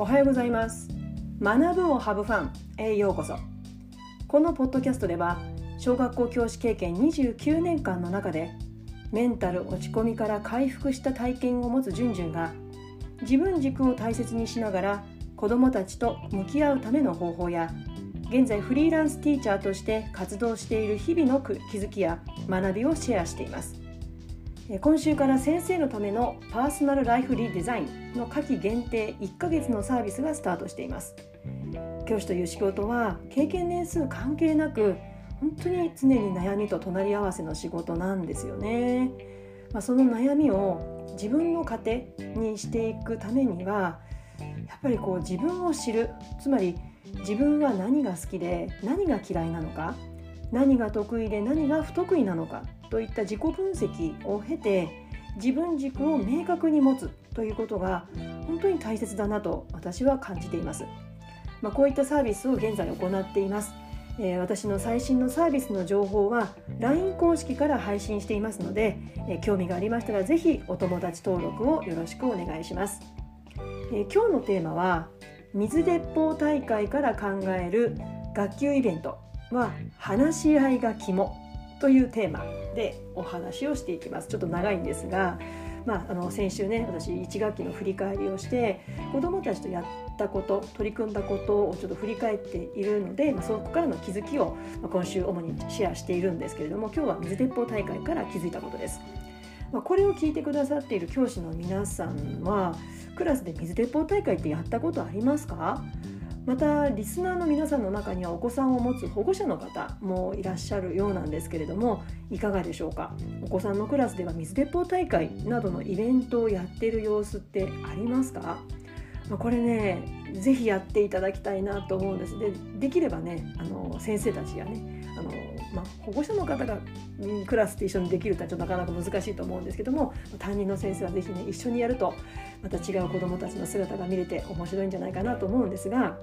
おはようございます。学ぶをハブファンへようこそ。このポッドキャストでは小学校教師経験29年間の中でメンタル落ち込みから回復した体験を持つじゅんじゅんが自分軸を大切にしながら子どもたちと向き合うための方法や現在フリーランスティーチャーとして活動している日々の気づきや学びをシェアしています。今週から先生のためのパーソナルライフリデザインの夏季限定1ヶ月のサービスがスタートしています。教師という仕事は経験年数関係なく本当に常に悩みと隣り合わせの仕事なんですよね、まあ、その悩みを自分の糧にしていくためにはやっぱりこう自分を知るつまり自分は何が好きで何が嫌いなのか何が得意で何が不得意なのかといった自己分析を経て自分軸を明確に持つということが本当に大切だなと私は感じています、まあ、こういったサービスを現在行っています。え私の最新のサービスの情報は LINE 公式から配信していますので、え興味がありましたら是非お友達登録をよろしくお願いします、え今日のテーマは水鉄砲大会から考える学級イベントは話し合いが肝。というテーマでお話をしていきますちょっと長いんですが、まあ、あの先週ね私1学期の振り返りをして子どもたちとやったこと取り組んだことをちょっと振り返っているので、まあ、そこからの気づきを、ま今週主にシェアしているんですけれども今日は水鉄砲大会から気づいたことです。ま、これを聞いてくださっている教師の皆さんはクラスで水鉄砲大会ってやったことありますか？またリスナーの皆さんの中にはお子さんを持つ保護者の方もいらっしゃるようなんですけれどもいかがでしょうか？お子さんのクラスでは水鉄砲大会などのイベントをやっている様子ってありますか？これねぜひやっていただきたいなと思うんです。でできればねあの先生たちやねあの、まあ、保護者の方がクラスで一緒にできるとはちょっとなかなか難しいと思うんですけども担任の先生は是非ね一緒にやるとまた違う子どもたちの姿が見れて面白いんじゃないかなと思うんですが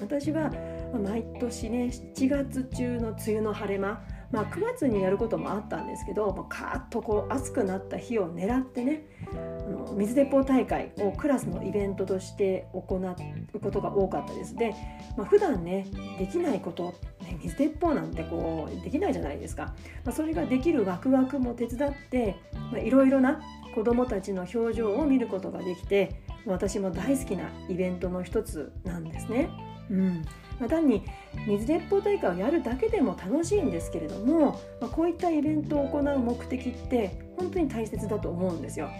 私は毎年ね7月中の梅雨の晴れ間まあ、9月にやることもあったんですけどもうカーッとこう暑くなった日を狙ってねあの水鉄砲大会をクラスのイベントとして行うことが多かったですで、まあ、普段ねできないこと、ね、水鉄砲なんてこうできないじゃないですか、まあ、それができるワクワクも手伝っていろいろな子どもたちの表情を見ることができて私も大好きなイベントの一つなんですね。うんまあ、単に水鉄砲大会をやるだけでも楽しいんですけれども、まあ、こういったイベントを行う目的って本当に大切だと思うんですよ。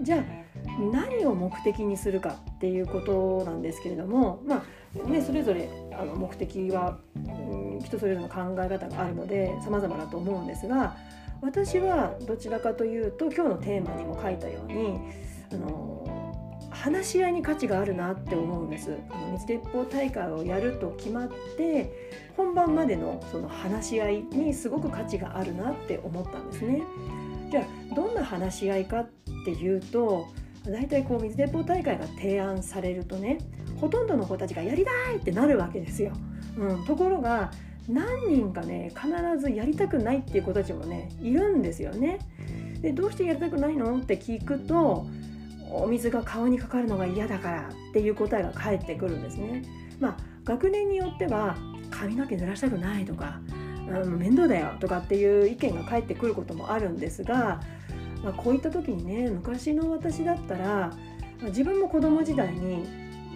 じゃあ何を目的にするかっていうことなんですけれども、まあね、それぞれあの目的は、うん、人それぞれの考え方があるので様々だと思うんですが私はどちらかというと今日のテーマにも書いたようにあの話し合いに価値があるなって思うんです。あの水鉄砲大会をやると決まって本番までのその話し合いにすごく価値があるなって思ったんですね。じゃあどんな話し合いかっていうと大体こう水鉄砲大会が提案されるとねほとんどの子たちがやりたいってなるわけですよ、うん、ところが何人かね必ずやりたくないっていう子たちもねいるんですよね。でどうしてやりたくないのって聞くとお水が顔にかかるのが嫌だからっていう答えが返ってくるんですね。まあ、学年によっては髪の毛濡らしたくないとか、うん、面倒だよとかっていう意見が返ってくることもあるんですが、まあ、こういった時にね昔の私だったら自分も子供時代に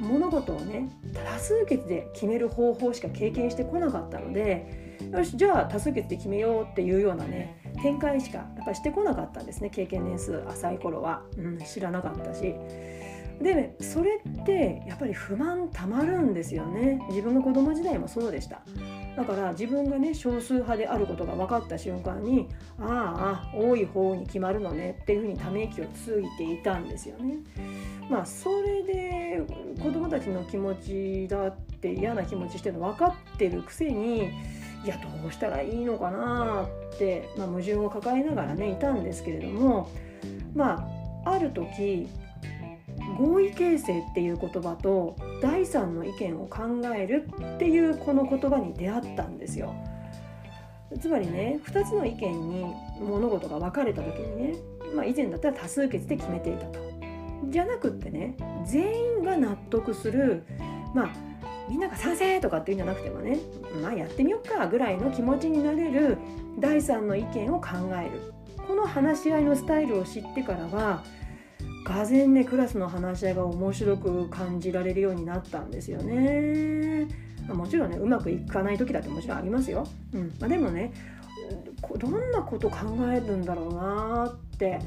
物事をね多数決で決める方法しか経験してこなかったのでよしじゃあ多数決で決めようっていうようなね展開しかやっぱしてこなかったんですね経験年数浅い頃は、うん、知らなかったし。でそれってやっぱり不満たまるんですよね。自分が子供時代もそうでした。だから自分がね少数派であることが分かった瞬間にああ多い方に決まるのねっていうふうにため息をついていたんですよね。まあそれで子供たちの気持ちだって嫌な気持ちしてるの分かってるくせにいやどうしたらいいのかなって、まあ、矛盾を抱えながらねいたんですけれどもまあある時合意形成っていう言葉と第三の意見を考えるっていうこの言葉に出会ったんですよ。つまりね2つの意見に物事が分かれた時にね、まあ、以前だったら多数決で決めていたと。じゃなくってね全員が納得するまあみんなが賛成とかっていうんじゃなくてもねまあやってみよっかぐらいの気持ちになれる第三の意見を考えるこの話し合いのスタイルを知ってからはがぜねクラスの話し合いが面白く感じられるようになったんですよね。もちろんねうまくいかない時だってもちろんありますよ。うんまあ、でもねどんなこと考えるんだろうなって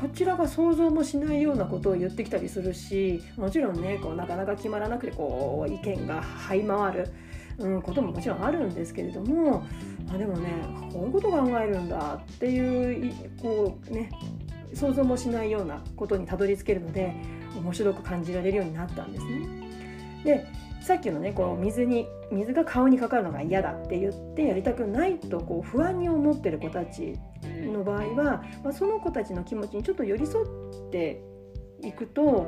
こちらが想像もしないようなことを言ってきたりするしもちろんねこうなかなか決まらなくてこう意見が這い回る、うん、ことももちろんあるんですけれども、あ、でもねこういうこと考えるんだっていうこうね想像もしないようなことにたどり着けるので面白く感じられるようになったんですね。でさっきのねこう水に水が顔にかかるのが嫌だって言ってやりたくないとこう不安に思ってる子たちの場合は、まあ、その子たちの気持ちにちょっと寄り添っていくと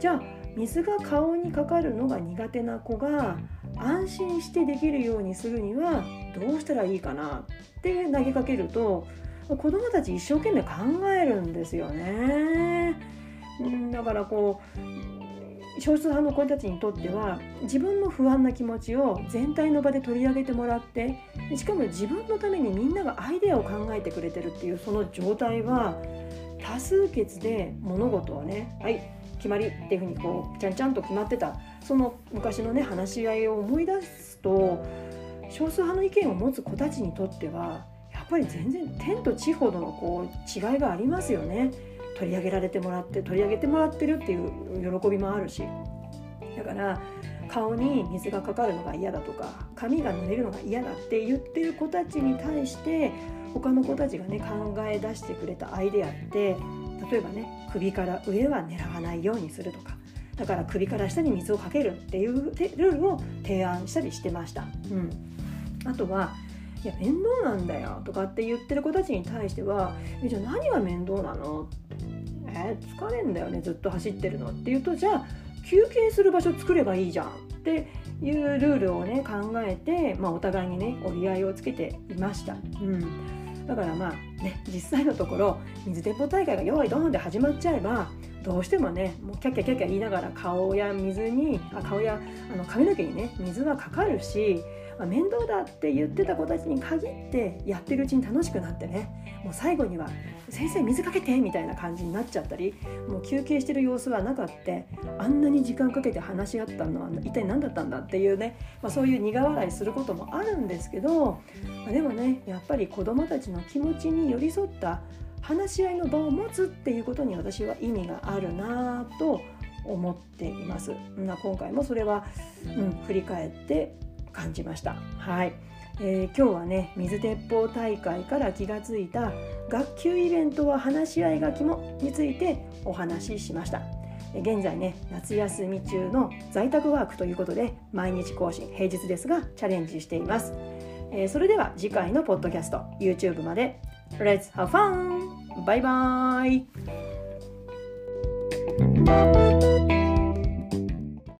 じゃあ水が顔にかかるのが苦手な子が安心してできるようにするにはどうしたらいいかなって投げかけると子どもたち一生懸命考えるんですよね。だからこう少数派の子たちにとっては自分の不安な気持ちを全体の場で取り上げてもらってしかも自分のためにみんながアイデアを考えてくれてるっていうその状態は多数決で物事をねはい決まりっていうふうにこうちゃんちゃんと決まってたその昔のね話し合いを思い出すと少数派の意見を持つ子たちにとってはやっぱり全然天と地ほどのこう違いがありますよね。取り上げられてもらって取り上げてもらってるっていう喜びもあるしだから顔に水がかかるのが嫌だとか髪が濡れるのが嫌だって言ってる子たちに対して他の子たちがね考え出してくれたアイデアって例えばね首から上は狙わないようにするとかだから首から下に水をかけるっていうルールを提案したりしてました。うん、あとはいや面倒なんだよとかって言ってる子たちに対してはえじゃあ何が面倒なのえ、疲れんだよねずっと走ってるのっていうとじゃあ休憩する場所作ればいいじゃんっていうルールをね考えて、まあ、お互いにね折り合いをつけていました。うんだからまあね実際のところ水鉄砲大会が用意ドンで始まっちゃえばどうしてもねもうキャッキャキャッキャ言いながら顔や水にあ顔やあの髪の毛にね水はかかるし、面倒だって言ってた子たちに限ってやってるうちに楽しくなってねもう最後には「先生水かけて」みたいな感じになっちゃったりもう休憩してる様子はなかってあんなに時間かけて話し合ったのは一体何だったんだっていうね、まあ、そういう苦笑いすることもあるんですけど、まあ、でもねやっぱり子どもたちの気持ちに寄り添った話し合いの場を持つっていうことに私は意味があるなと思っています。今回もそれは、うん、振り返って感じました。はいえー、今日はね水鉄砲大会から気がついた学級イベントは話し合いが肝についてお話ししました現在ね夏休み中の在宅ワークということで毎日更新平日ですがチャレンジしています、えー、それでは次回のポッドキャスト YouTube まで Let's have fun! Bye bye!